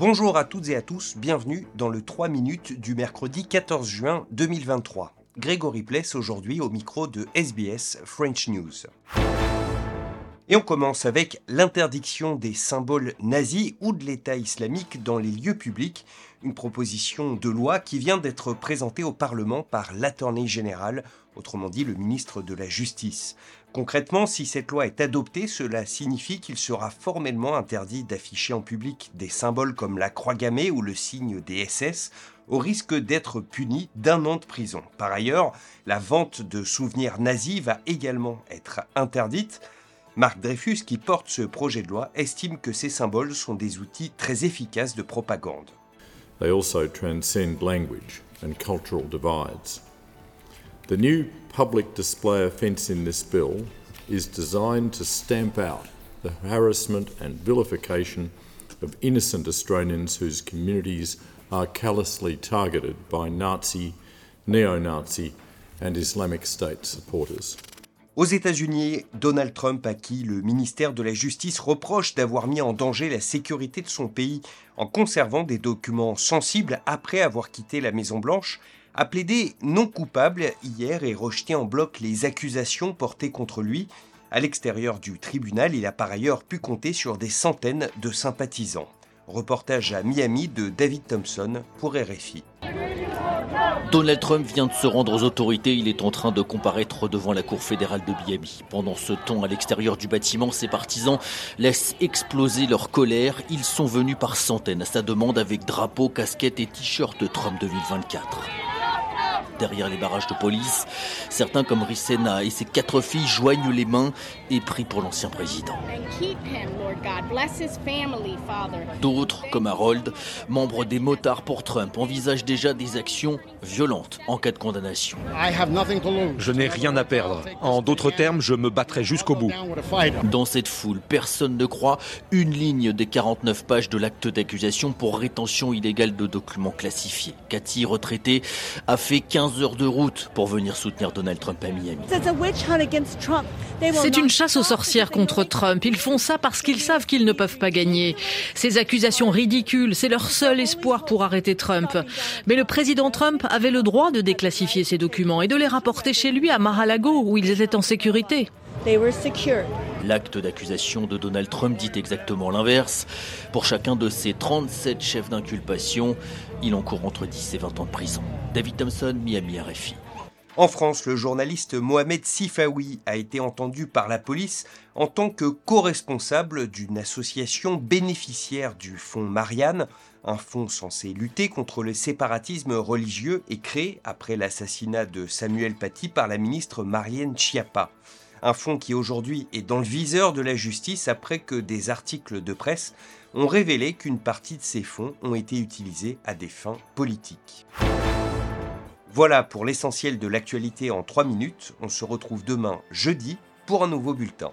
Bonjour à toutes et à tous, bienvenue dans le 3 minutes du mercredi 14 juin 2023. Grégory Pless aujourd'hui au micro de SBS French News. Et on commence avec l'interdiction des symboles nazis ou de l'État islamique dans les lieux publics, une proposition de loi qui vient d'être présentée au Parlement par l'Attorney Général, autrement dit le ministre de la Justice. Concrètement, si cette loi est adoptée, cela signifie qu'il sera formellement interdit d'afficher en public des symboles comme la croix gammée ou le signe des SS, au risque d'être puni d'un an de prison. Par ailleurs, la vente de souvenirs nazis va également être interdite. Marc Dreyfus, qui porte ce projet de loi, estime que ces symboles sont des outils très efficaces de propagande. They also transcend language and cultural divides. The new public display offence in this bill is designed to stamp out the harassment and vilification of innocent Australians whose communities are callously targeted by Nazi, neo Nazi, and Islamic State supporters. Aux États-Unis, Donald Trump, à qui le ministère de la Justice reproche d'avoir mis en danger la sécurité de son pays en conservant des documents sensibles après avoir quitté la Maison-Blanche, a plaidé non coupable hier et rejeté en bloc les accusations portées contre lui. À l'extérieur du tribunal, il a par ailleurs pu compter sur des centaines de sympathisants. Reportage à Miami de David Thompson pour RFI. Donald Trump vient de se rendre aux autorités. Il est en train de comparaître devant la Cour fédérale de Miami. Pendant ce temps, à l'extérieur du bâtiment, ses partisans laissent exploser leur colère. Ils sont venus par centaines à sa demande avec drapeaux, casquettes et t-shirts Trump 2024 derrière les barrages de police. Certains, comme Rissena et ses quatre filles, joignent les mains et prient pour l'ancien président. D'autres, comme Harold, membres des motards pour Trump, envisagent déjà des actions violentes en cas de condamnation. Je n'ai rien à perdre. En d'autres termes, je me battrai jusqu'au bout. Dans cette foule, personne ne croit une ligne des 49 pages de l'acte d'accusation pour rétention illégale de documents classifiés. Cathy, retraitée, a fait 15 heures de route pour venir soutenir Donald Trump à Miami. C'est une chasse aux sorcières contre Trump. Ils font ça parce qu'ils savent qu'ils ne peuvent pas gagner. Ces accusations ridicules, c'est leur seul espoir pour arrêter Trump. Mais le président Trump avait le droit de déclassifier ces documents et de les rapporter chez lui à Mar-a-Lago où ils étaient en sécurité. L'acte d'accusation de Donald Trump dit exactement l'inverse. Pour chacun de ces 37 chefs d'inculpation, il encourt entre 10 et 20 ans de prison. David Thompson, Miami RFI. En France, le journaliste Mohamed Sifawi a été entendu par la police en tant que co-responsable d'une association bénéficiaire du fonds Marianne, un fonds censé lutter contre le séparatisme religieux et créé après l'assassinat de Samuel Paty par la ministre Marianne Chiappa. Un fonds qui aujourd'hui est dans le viseur de la justice après que des articles de presse ont révélé qu'une partie de ces fonds ont été utilisés à des fins politiques. Voilà pour l'essentiel de l'actualité en 3 minutes. On se retrouve demain jeudi pour un nouveau bulletin.